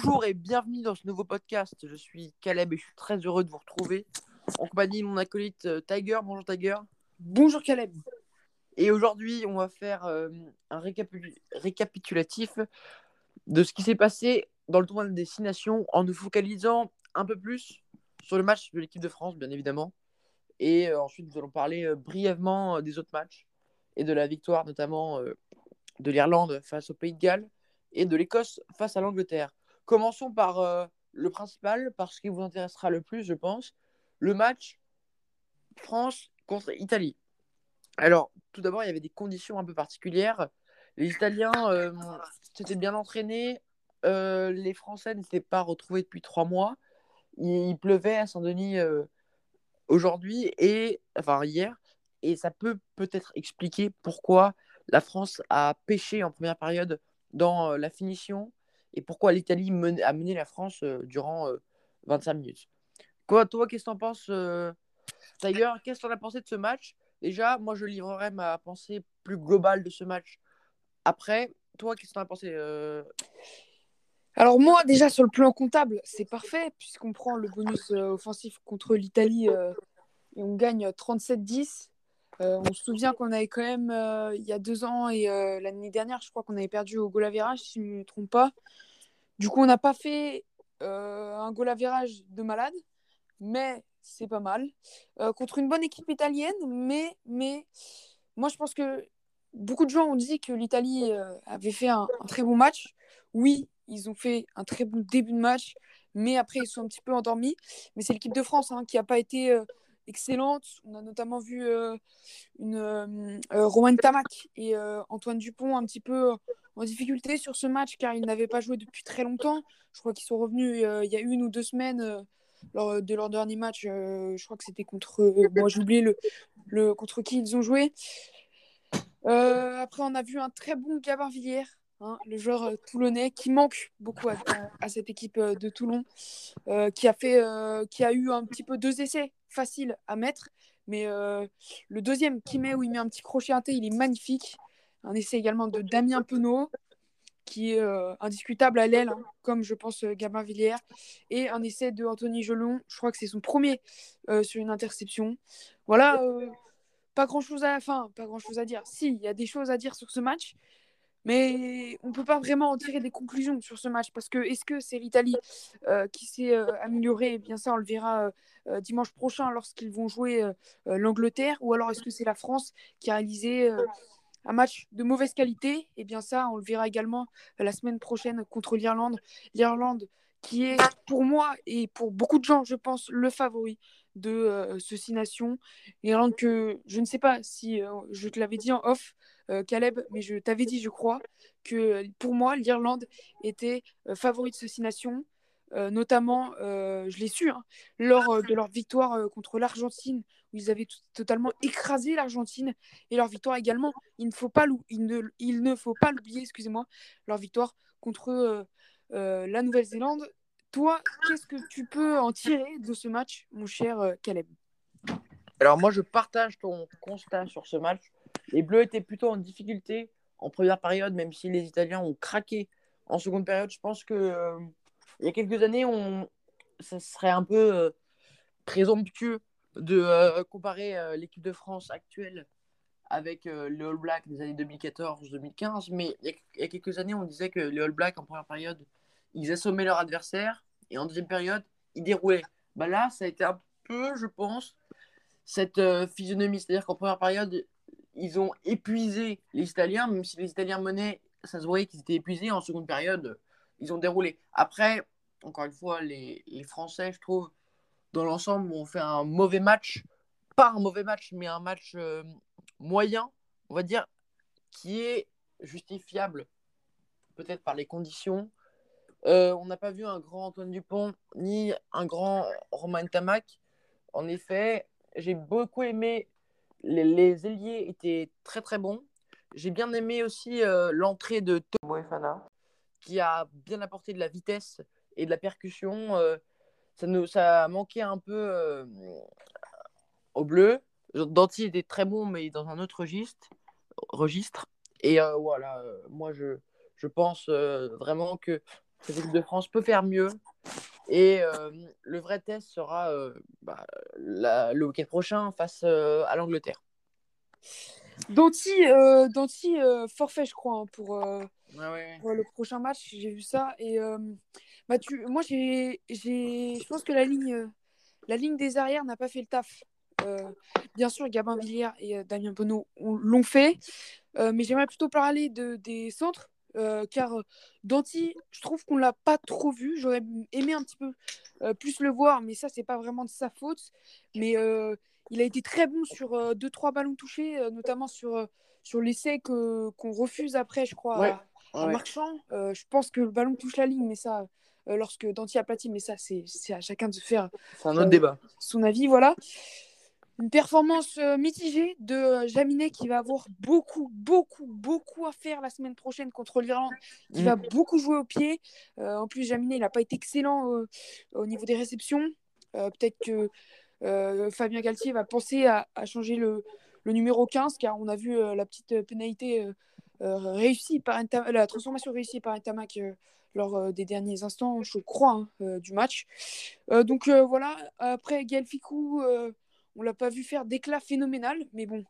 Bonjour et bienvenue dans ce nouveau podcast. Je suis Caleb et je suis très heureux de vous retrouver en compagnie de mon acolyte euh, Tiger. Bonjour Tiger. Bonjour Caleb. Et aujourd'hui, on va faire euh, un récapitu- récapitulatif de ce qui s'est passé dans le tournoi des Destination en nous focalisant un peu plus sur le match de l'équipe de France, bien évidemment. Et euh, ensuite, nous allons parler brièvement des autres matchs et de la victoire notamment de l'Irlande face au Pays de Galles et de l'Écosse face à l'Angleterre. Commençons par euh, le principal, par ce qui vous intéressera le plus, je pense, le match France contre Italie. Alors, tout d'abord, il y avait des conditions un peu particulières. Les Italiens euh, s'étaient bien entraînés. Euh, les Français ne s'étaient pas retrouvés depuis trois mois. Il, pleuvait à Saint-Denis aujourd'hui et enfin hier. Et ça peut peut-être expliquer pourquoi la France a pêché en première période dans la finition et pourquoi l'Italie a mené la France euh, durant euh, 25 minutes. Quoi, toi, qu'est-ce que t'en penses, euh, Tiger Qu'est-ce que t'en as pensé de ce match? Déjà, moi, je livrerai ma pensée plus globale de ce match après. Toi, qu'est-ce que t'en as pensé euh, Alors moi, déjà sur le plan comptable, c'est parfait puisqu'on prend le bonus euh, offensif contre l'Italie euh, et on gagne 37-10. Euh, on se souvient qu'on avait quand même, euh, il y a deux ans et euh, l'année dernière, je crois qu'on avait perdu au goal average, si je ne me trompe pas. Du coup, on n'a pas fait un goal average de malade, mais c'est pas mal. Contre une bonne équipe italienne, mais, mais moi, je pense que beaucoup de gens ont dit que l'Italie avait fait un, très bon match. Oui, ils ont fait un très bon début de match, mais après, ils sont un petit peu endormis. Mais c'est l'équipe de France hein, qui n'a pas été excellente. On a notamment vu euh, une euh, euh, Tamac et euh, Antoine Dupont un petit peu en difficulté sur ce match car ils n'avaient pas joué depuis très longtemps. Je crois qu'ils sont revenus euh, il y a une ou deux semaines euh, lors de leur dernier match. euh, je crois que c'était contre. euh, bon, j'ai oublié le, le, contre qui ils ont joué. Euh, après, on a vu un très bon Gabin Villiers, hein, le joueur euh, toulonnais qui manque beaucoup à, à- à cette équipe euh, de Toulon, euh, qui, a fait, qui a eu un petit peu deux essais faciles à mettre. Mais le deuxième qui met où il met un petit crochet inté, il est magnifique. Un essai également de Damien Penaud, qui est indiscutable à l'aile, hein, comme je pense euh, Gabin Villiers. Et un essai de Anthony Gelon, je crois que c'est son premier sur une interception. Voilà, pas grand chose à enfin, pas grand chose à dire. Si, il y a des choses à dire sur ce match, mais on peut pas vraiment en tirer des conclusions sur ce match parce que est-ce que c'est l'Italie euh, qui s'est euh, améliorée? Eh bien ça, on le verra euh, dimanche prochain lorsqu'ils vont jouer l'Angleterre, ou alors est-ce que c'est la France qui a réalisé un match de mauvaise qualité? Eh bien ça, on le verra également la semaine prochaine contre l'Irlande. L'Irlande qui est pour moi et pour beaucoup de gens, je pense, le favori de ce Six Nations. Irlande que je ne sais pas si je te l'avais dit en off, euh, Caleb, mais je t'avais dit, je crois, que euh, pour moi, l'Irlande était euh, favori de ce Six Nations. Notamment, je l'ai su, hein, lors de leur victoire contre l'Argentine, où ils avaient totalement écrasé l'Argentine, et leur victoire également, il ne faut pas il ne, faut pas l'oublier, excusez-moi, leur victoire contre la Nouvelle-Zélande. Toi, qu'est-ce que tu peux en tirer de ce match, mon cher Caleb? Alors moi, je partage ton constat sur ce match. Les Bleus étaient plutôt en difficulté en première période, même si les Italiens ont craqué en seconde période. Je pense que euh, il y a quelques années, ça serait un peu euh, présomptueux de euh, comparer euh, l'équipe de France actuelle avec les All Blacks des années 2014-2015. Mais il y, a, quelques années, on disait que les All Blacks en première période, ils assommaient leur adversaire et en deuxième période, ils déroulaient. Bah là, ça a été un peu, je pense, cette physionomie. C'est-à-dire qu'en première période, ils ont épuisé les Italiens, même si les Italiens menaient, ça se voyait qu'ils étaient épuisés. En seconde période, ils ont déroulé. Après, encore une fois, les, Français, je trouve, dans l'ensemble, ont fait un mauvais match. Pas un mauvais match, mais un match euh, moyen, on va dire, qui est justifiable peut-être par les conditions. Euh, on n'a pas vu un grand Antoine Dupont ni un grand Romain Tamac. En effet, j'ai beaucoup aimé les, les ailiers étaient très très bons. J'ai bien aimé aussi euh, l'entrée de Tomo Efana qui a bien apporté de la vitesse et de la percussion. Euh, ça, nous, ça manquait un peu euh, au bleu. Danti était très bon, mais dans un autre registre. registre. Et voilà, moi je, je pense vraiment que cette équipe de France peut faire mieux. Et le vrai test sera bah, la- le week-end prochain face à l'Angleterre. Danti, euh, Danti euh, forfait, je crois, hein, pour, euh, Ouais, ouais. pour le prochain match. J'ai vu ça. Et bah, tu, moi, j'ai, je pense que la ligne, la ligne des arrières n'a pas fait le taf. Bien sûr, Gabin Villiers et Damien ont- l'ont fait. Mais j'aimerais plutôt parler de, des centres. Euh, car euh, Danti, je trouve qu'on l'a pas trop vu. J'aurais aimé un petit peu euh, plus le voir, mais ça, c'est pas vraiment de sa faute. Mais euh, il a été très bon sur 2-3 ballons touchés, notamment sur, sur l'essai que, qu'on refuse après, je crois, Ouais, à. Marchand. Je pense que le ballon touche la ligne, mais ça, lorsque Danti aplatit, mais ça, c'est, c'est à chacun de se faire un autre débat. son avis. Voilà. Une performance euh, mitigée de euh, Jaminet qui va avoir beaucoup, beaucoup, beaucoup à faire la semaine prochaine contre l'Irlande, qui Mm. va beaucoup jouer au pied. Euh, en plus, Jaminet, il n'a pas été excellent euh, au niveau des réceptions. Peut-être que Fabien Galtier va penser à, à changer le, le numéro 15, car on a vu la petite pénalité réussie par la transformation réussie par euh, lors des derniers instants, je crois, hein, du match. Donc voilà, après Gaël Ficou, on l'a pas vu faire d'éclat phénoménal, mais bon,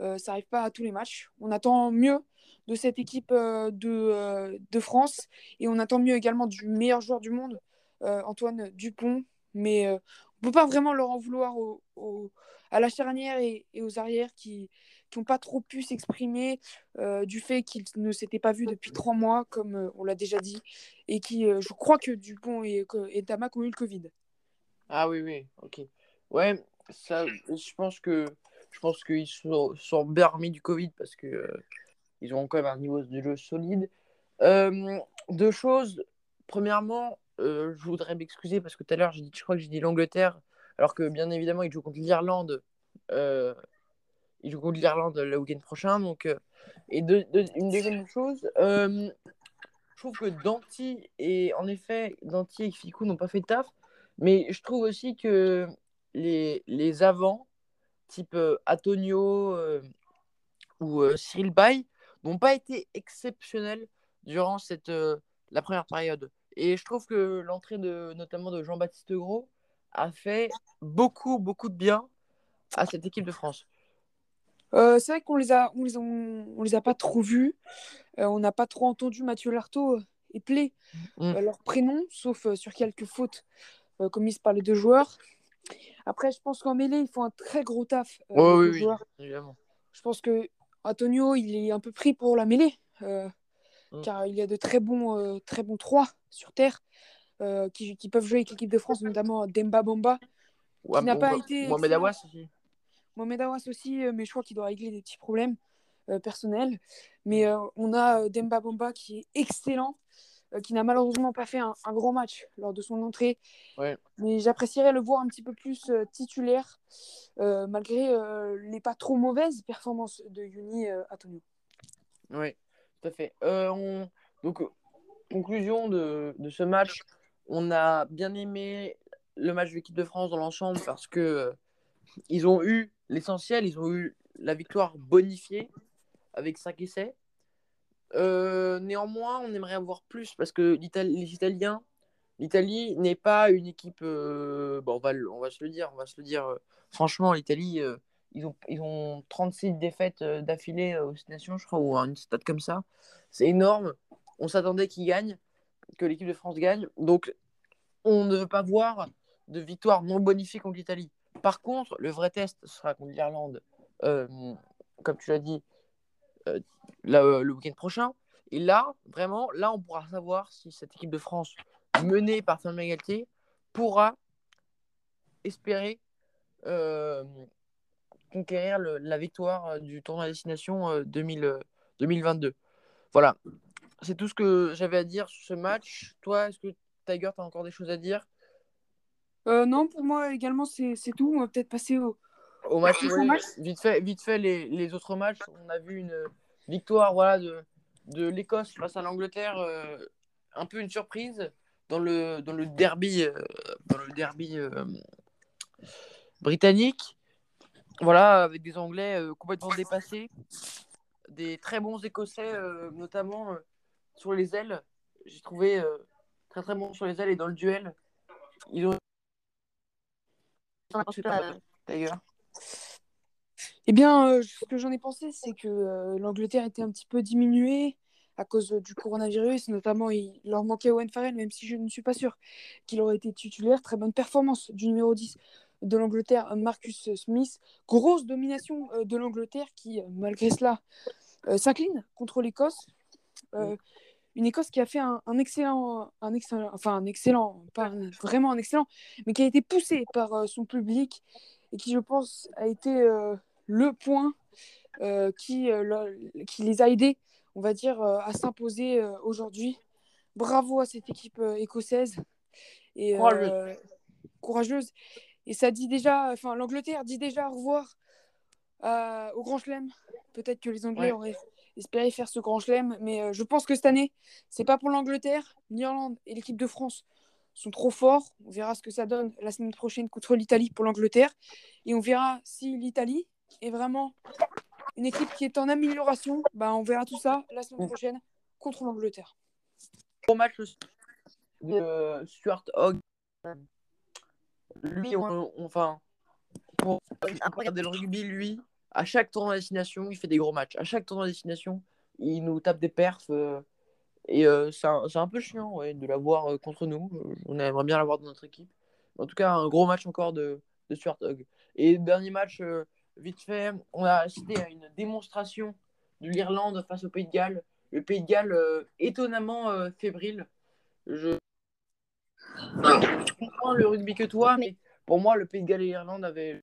euh, ça arrive pas à tous les matchs. On attend mieux de cette équipe euh, de, euh, de France et on attend mieux également du meilleur joueur du monde, Antoine Dupont. Mais on peut pas vraiment leur en vouloir au- à la charnière et, aux arrières qui n'ont pas trop pu s'exprimer du fait qu'ils ne s'étaient pas vus depuis trois mois, comme on l'a déjà dit, et qui, je crois que Dupont et, et ont eu le Covid. Ah oui, oui, ok. Ouais, je pense que je pense qu'ils sont, sont du Covid parce que euh, ils ont quand même un niveau de jeu solide. Euh, deux choses. Premièrement, euh, je voudrais m'excuser parce que tout à l'heure, je crois que j'ai dit l'Angleterre, alors que bien évidemment, ils jouent contre l'Irlande. Ils jouent contre l'Irlande le week-end prochain. Donc, et une deuxième chose, je trouve que Danti et en effet, Danti et Ficou n'ont pas fait de taf, mais je trouve aussi que les, les avants, type euh, Antonio euh, ou euh, Cyril Bay, n'ont pas été exceptionnels durant cette, la première période. Et je trouve que l'entrée de, notamment de Jean-Baptiste Gros a fait beaucoup, beaucoup de bien à cette équipe de France. Euh, c'est vrai qu'on les a, on les, on, on les a pas trop vus. Euh, on n'a pas trop entendu Mathieu Lartaud et Play Mm. euh, leur prénom, sauf sur quelques fautes commises par les deux joueurs. Après, je pense qu'en mêlée, ils font un très gros taf. euh, oui, oui, évidemment. Je pense que Antonio, il est un peu pris pour la mêlée, euh, Mm. car il y a de très bons, euh, très bons trois sur terre euh, qui, qui peuvent jouer avec l'équipe de France, notamment Demba Bamba, Ouais, n'a bon, pas été Mohamed excellent. Awas aussi. Mohamed Awas aussi, mais je crois qu'il doit régler des petits problèmes euh, personnels. Mais euh, on a Demba Bamba qui est excellent, euh, qui n'a malheureusement pas fait un, un grand match lors de son entrée. Ouais. Mais j'apprécierais le voir un petit peu plus euh, titulaire, euh, malgré euh, les pas trop mauvaises performances de Yuni euh, Antonio. Oui, tout à fait. Euh, on... Donc, euh, conclusion de, de ce match, on a bien aimé le match de l'équipe de France dans l'ensemble parce que euh, ils ont eu l'essentiel, ils ont eu la victoire bonifiée avec 5 essais. Euh, néanmoins, on aimerait avoir plus parce que les Italiens, l'Italie n'est pas une équipe. euh, bon, on, va, on va se le dire, on va se le dire. euh, franchement, l'Italie, ils, ont, ils ont 36 défaites d'affilée aux Nations, je crois, ou à une stade comme ça. C'est énorme. On s'attendait qu'ils gagnent, que l'équipe de France gagne. Donc, on ne veut pas voir de victoire non bonifiée contre l'Italie. Par contre, le vrai test sera contre l'Irlande, comme tu l'as dit, euh, euh, le week-end prochain. Et là, vraiment, là, on pourra savoir si cette équipe de France, menée par Fabien Galtier, pourra espérer euh, conquérir le- la victoire du tournoi à destination euh, 2000, euh, 2022. Voilà, c'est tout ce que j'avais à dire sur ce match. Toi, est-ce que Tiger, tu as encore des choses à dire? Non, pour moi également, c'est tout. On va peut-être passer au. Au match, ouais, match. vite fait, vite fait les, les autres matchs, on a vu une victoire voilà, de, de l'Écosse face à l'Angleterre, euh, un peu une surprise dans le, dans le derby, euh, dans le derby euh, britannique. Voilà, avec des Anglais complètement dépassés, des très bons Écossais, notamment sur les ailes. J'ai trouvé très très bons sur les ailes et dans le duel. Ils ont. D'ailleurs. Eh bien, euh, ce que j'en ai pensé, c'est que euh, l'Angleterre était un petit peu diminuée à cause du coronavirus. Notamment, il leur manquait Owen Farrell, même si je ne suis pas sûr qu'il aurait été titulaire. Très bonne performance du numéro 10 de l'Angleterre, Marcus Smith. Grosse domination euh, de l'Angleterre qui, malgré cela, s'incline contre l'Écosse. une Écosse qui a fait un, excellent, un excellent, enfin un excellent, pas vraiment un excellent, mais qui a été poussé par son public et qui, je pense, a été le point euh, qui, euh, qui les a aidés, on va dire, euh, à s'imposer aujourd'hui. Bravo à cette équipe écossaise et courageuse. Et ça dit déjà, enfin l'Angleterre dit déjà au revoir au Grand Chelem. Peut-être que les Anglais auraient espéré faire ce Grand Chelem, mais je pense que cette année, c'est pas pour l'Angleterre, l'Irlande et l'équipe de France sont trop forts. On verra ce que ça donne la semaine prochaine contre l'Italie pour l'Angleterre. Et on verra si l'Italie est vraiment une équipe qui est en amélioration. Bah, on verra tout ça la semaine prochaine contre l'Angleterre. Gros match de Stuart Hogg. Lui, enfin, pour regarder le rugby, lui, à chaque tournoi de destination, il fait des gros matchs. À chaque tournoi de destination, il nous tape des perfs. Euh, et euh, c'est un, peu chiant ouais, de l'avoir euh, contre nous. On aimerait bien l'avoir dans notre équipe. En tout cas, un gros match encore de, de Stuart Hogg. Et dernier match, vite fait, on a assisté à une démonstration de l'Irlande face au Pays de Galles. Le Pays de Galles, euh, étonnamment euh, fébrile. Je... comprends le rugby que toi, mais pour moi, le Pays de Galles et l'Irlande avaient le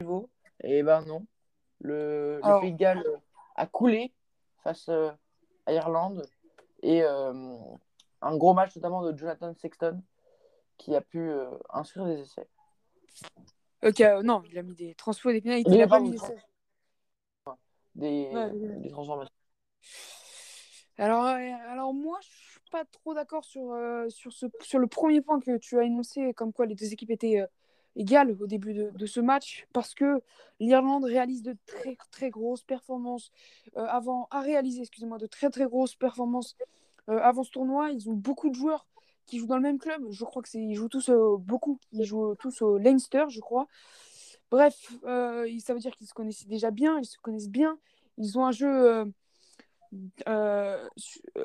niveau. Et ben non. Le, Pays de Galles a coulé face euh, à l'Irlande. Et un gros match notamment de Jonathan Sexton qui a pu inscrire des essais. Ok, euh, non, il a mis des transpos, des pénalités. Il, a pas mis des, des, transformations. Alors, euh, alors moi, je suis pas trop d'accord sur, euh, sur, ce, sur le premier point que tu as énoncé, comme quoi les deux équipes étaient égales au début de, ce match, parce que l'Irlande réalise de très très grosses performances avant, a réalisé, excusez-moi, de très très grosses performances avant ce tournoi. Ils ont beaucoup de joueurs qui jouent dans le même club. Je crois que c'est ils jouent tous euh, beaucoup, ils jouent tous au Leinster, je crois. Bref, euh, ça veut dire qu'ils se connaissent déjà bien, ils se connaissent bien. Ils ont un jeu euh,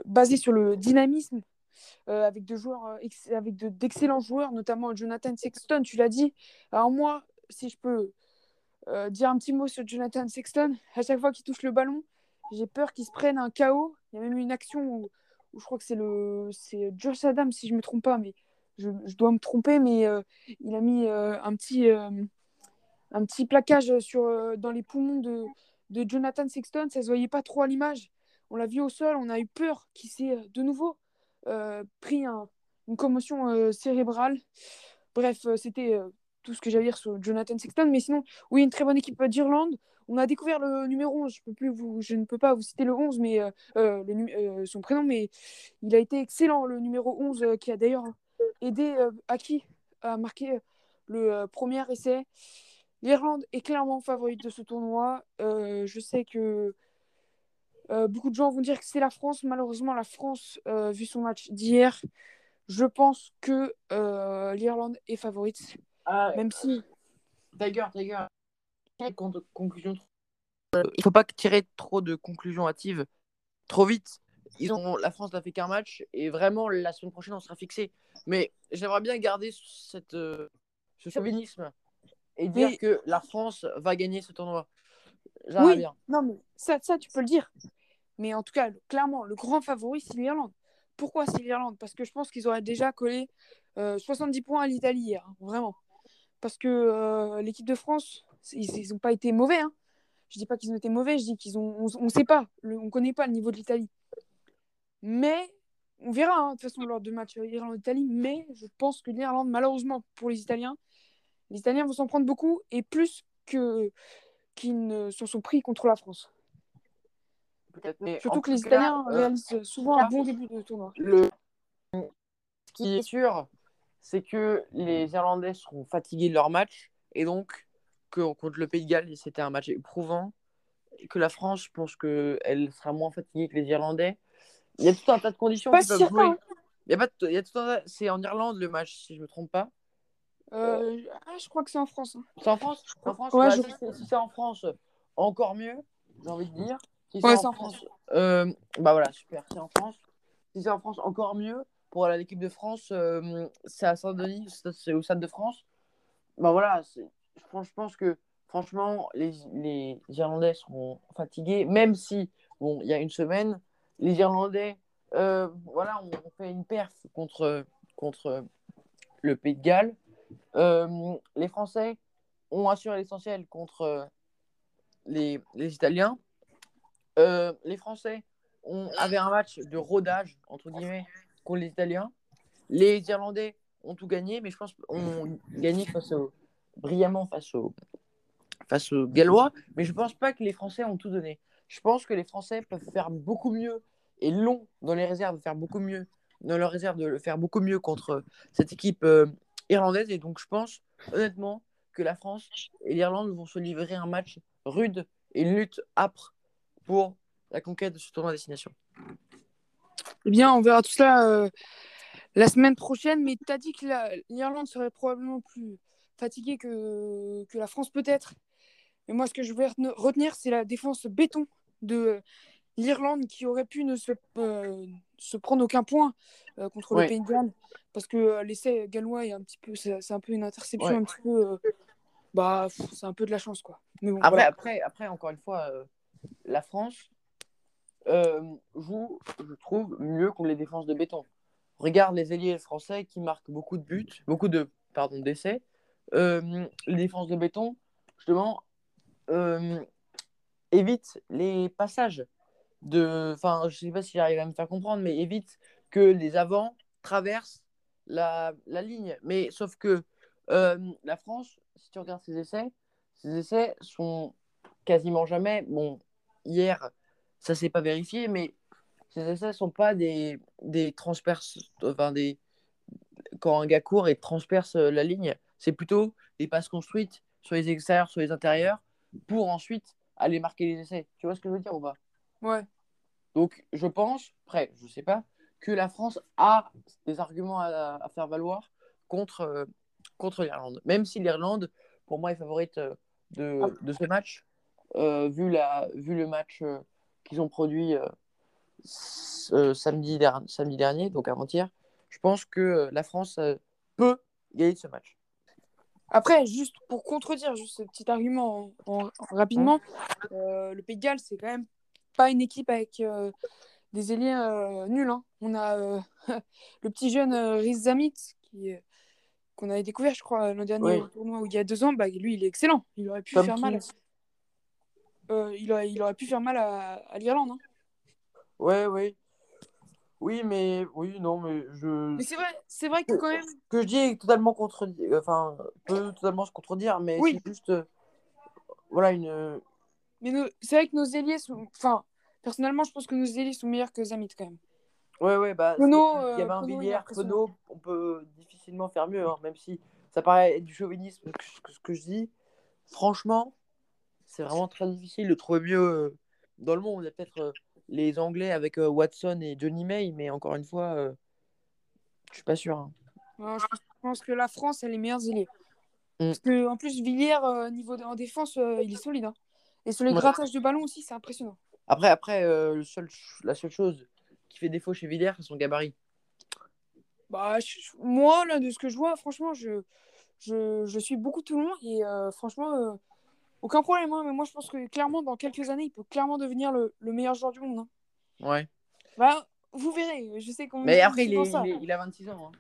basé sur le dynamisme, avec de joueurs, avec d'excellents joueurs, notamment Jonathan Sexton. Tu l'as dit. Alors moi, si je peux dire un petit mot sur Jonathan Sexton, à chaque fois qu'il touche le ballon, j'ai peur qu'il se prenne un KO. Il y a même une action où je crois que c'est le c'est Josh Adam si je me trompe pas, mais je, dois me tromper, mais euh, il a mis euh, un petit euh, un petit plaquage sur dans les poumons de, de Jonathan Sexton, ça se voyait pas trop à l'image. On l'a vu au sol, on a eu peur qu'il s'est de nouveau pris un, une commotion cérébrale. Bref, c'était tout ce que j'avais à dire sur Jonathan Sexton. Mais sinon, oui, une très bonne équipe d'Irlande. On a découvert le numéro 11. Je, peux plus vous, je ne peux pas vous citer le 11, mais euh, euh, le, euh, son prénom, mais il a été excellent, le numéro 11, qui a d'ailleurs aidé Aki à marquer le premier essai. L'Irlande est clairement favorite de ce tournoi. je sais que beaucoup de gens vont dire que c'est la France. Malheureusement, la France, vu son match d'hier, je pense que l'Irlande est favorite. Ah, même si. D'ailleurs, d'ailleurs, conclusion. Il faut pas tirer trop de conclusions hâtives trop vite. Ils ont, la France n'a fait qu'un match et vraiment la semaine prochaine on sera fixé. Mais j'aimerais bien garder cette, euh, ce chauvinisme et dire que la France va gagner ce tournoi. Oui, bien. non mais ça, ça tu peux le dire. Mais en tout cas, clairement, le grand favori c'est l'Irlande. Pourquoi c'est l'Irlande? Parce que je pense qu'ils auraient déjà collé 70 euh, points à l'Italie hier, hein, vraiment. Parce que euh, l'équipe de France, ils n'ont pas été mauvais. Hein. Je dis pas qu'ils ont été mauvais, je dis qu'ils ont. On ne sait pas, on ne connaît pas le niveau de l'Italie. Mais on verra, hein, de toute façon, lors de match Irlande-Italie. Mais je pense que l'Irlande, malheureusement pour les Italiens, les Italiens vont s'en prendre beaucoup et plus qu'ils ne s'en sont pris contre la France. Surtout que les Italiens euh, réalisent souvent un bon début de tournoi. Le... Ce qui est sûr, c'est que les Irlandais seront fatigués de leur match et donc que contre le Pays de Galles, c'était un match éprouvant. Que la France, je pense qu'elle sera moins fatiguée que les Irlandais. Il y a tout un tas de conditions qui peuvent jouer. y a pas de- y a tout un- C'est en Irlande le match, si je me trompe pas. Euh, ah, je crois que c'est en France. hein. C'est en France? En France Ouais, Bah, je- Si c'est en France, encore mieux, j'ai envie de dire. Si Ouais, c'est en France, euh, bah voilà, super, c'est en France. Si c'est en France, encore mieux. Pour l'équipe de France, euh, c'est à Saint-Denis, c'est au Stade de France. Bah voilà, je pense, je pense que franchement, les, les Irlandais seront fatigués, même si, bon, il y a une semaine, les Irlandais, euh, voilà, on, on fait une perf contre, contre le Pays de Galles. Euh, les Français ont assuré l'essentiel contre les, les Italiens. Euh, les Français ont, avaient un match de rodage, entre guillemets, contre les Italiens. Les Irlandais ont tout gagné, mais je pense ont gagné face au, brillamment face aux, face aux Gallois. Mais je pense pas que les Français ont tout donné. Je pense que les Français peuvent faire beaucoup mieux et long dans les réserves, faire beaucoup mieux dans leurs réserves, de le faire beaucoup mieux contre cette équipe euh, irlandaise. Et donc, je pense honnêtement que la France et l'Irlande vont se livrer un match rude et une lutte âpre pour la conquête de ce tournoi à destination. Eh bien, on verra tout cela euh, la semaine prochaine. Mais tu as dit que la- l'Irlande serait probablement plus fatiguée que, que la France, peut-être. Mais moi, ce que je vais retenir, c'est la défense béton de l'Irlande qui aurait pu ne se, euh, se prendre aucun point euh, contre Ouais. le Pays de Galles. Parce que euh, l'essai gallois est un petit peu, c'est un peu une interception, Ouais. un petit peu. bah, c'est un peu de la chance, quoi. Mais bon, Après, voilà. après, après, encore une fois, la France euh, joue, je trouve, mieux qu'on les défenses de béton. Regarde les ailiers français qui marquent beaucoup de buts, beaucoup de pardon d'essais. Euh, les défenses de béton, justement, euh, évitent les passages de. Enfin, je sais pas si j'arrive à me faire comprendre, mais évite que les avants traversent la, la ligne. Mais sauf que euh, la France, si tu regardes ses essais, ses essais sont quasiment jamais. Bon, hier, ça s'est pas vérifié, mais ces essais sont pas des, des transperces. Enfin, des. Quand un gars court et transperce la ligne, c'est plutôt des passes construites sur les extérieurs, sur les intérieurs, pour ensuite aller marquer les essais. Tu vois ce que je veux dire ou pas? Ouais. donc, je pense, après, je sais pas, que la France a des arguments à, à faire valoir contre, euh, contre l'Irlande. Même si l'Irlande, pour moi, est favorite euh, de, de ce match, vu, la, vu le match euh, qu'ils ont produit euh, euh, samedi, der- samedi dernier, donc avant-hier, je pense que euh, la France euh, peut gagner ce match. Après, juste pour contredire juste ce petit argument en- en- rapidement, euh, le Pays de Galles, c'est quand même pas une équipe avec euh, des ailiers euh, nuls. hein. On a euh, le petit jeune euh, Riz Zamit qui, euh, qu'on avait découvert, je crois, l'an dernier Oui. au tournoi où il y a deux ans. Bah, lui, il est excellent. Il aurait pu faire mal. Euh, il, aurait, il aurait pu faire mal à, à l'Irlande. hein. Ouais, ouais. Oui, mais oui, non, mais je. Mais c'est vrai, c'est vrai que quand même. Ce que je dis est totalement contredit, enfin, peut totalement se contredire, mais Oui. c'est juste, euh, voilà, une. Mais nos- c'est vrai que nos ailiers sont. Enfin, personnellement, je pense que nos ailiers sont meilleurs que Zamit quand même. Ouais, ouais, bah. Penaud, c'est- euh, Gabin Penaud, il est Villiers. Penaud, on peut difficilement faire mieux, hein, même si ça paraît être du chauvinisme, que, que- ce que je dis. Franchement, c'est vraiment très difficile de trouver mieux euh, dans le monde. Il y a peut-être euh, les Anglais avec euh, Watson et Johnny May, mais encore une fois, euh, je suis pas sûr. hein. Non, je pense- je que la France a les meilleurs ailiers. Mm. Parce que, en plus, Villiers, niveau de- en défense, il est solide. hein. Et sur les Ouais. grattages de ballon aussi, c'est impressionnant. Après, après euh, le seul, la seule chose qui fait défaut chez Villiers, c'est son gabarit. Bah, je- je- moi, là, de ce que je vois, franchement, je, je, je suis beaucoup Toulon et euh, franchement, euh, aucun problème. hein. mais moi, je pense que clairement, dans quelques années, il peut clairement devenir le, le meilleur joueur du monde. hein. Ouais. Bah, vous verrez. Je sais qu'on Mais après, il, est, il, est- il a 26 ans. hein.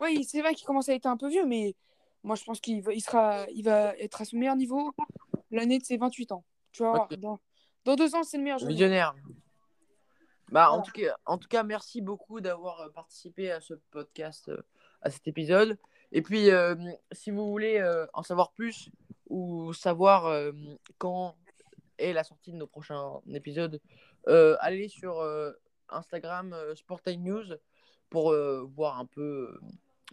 Oui, c'est vrai qu'il commence à être un peu vieux, mais moi, je pense qu'il va, il sera, il va être à son meilleur niveau l'année de ses 28 ans. Tu vas voir. Ok. Dans, dans deux ans, c'est le meilleur joueur. du monde. Visionnaire. Bah, en, Voilà. tout cas, en tout cas, merci beaucoup d'avoir euh, participé à ce podcast, euh, à cet épisode. Et puis, euh, si vous voulez euh, en savoir plus ou savoir euh, quand est la sortie de nos prochains épisodes, euh, allez sur euh, Instagram Sportime News pour voir un peu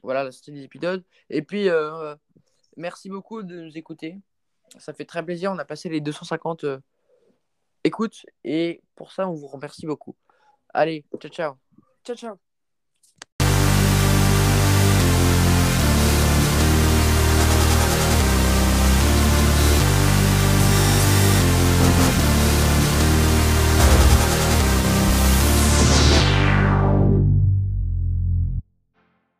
voilà, la sortie des épisodes. Et puis, merci beaucoup de nous écouter. Ça fait très plaisir. On a passé les 250 euh, écoutes et pour ça, on vous remercie beaucoup. Allez, ciao, ciao. Ciao, ciao.